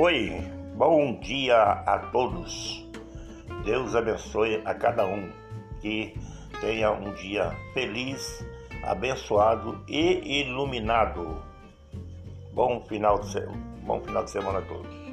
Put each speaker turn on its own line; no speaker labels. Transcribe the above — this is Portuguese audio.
Oi, bom dia a todos. Deus abençoe a cada um. Que tenha um dia feliz, abençoado e iluminado. Bom final de, se... bom final de semana a todos.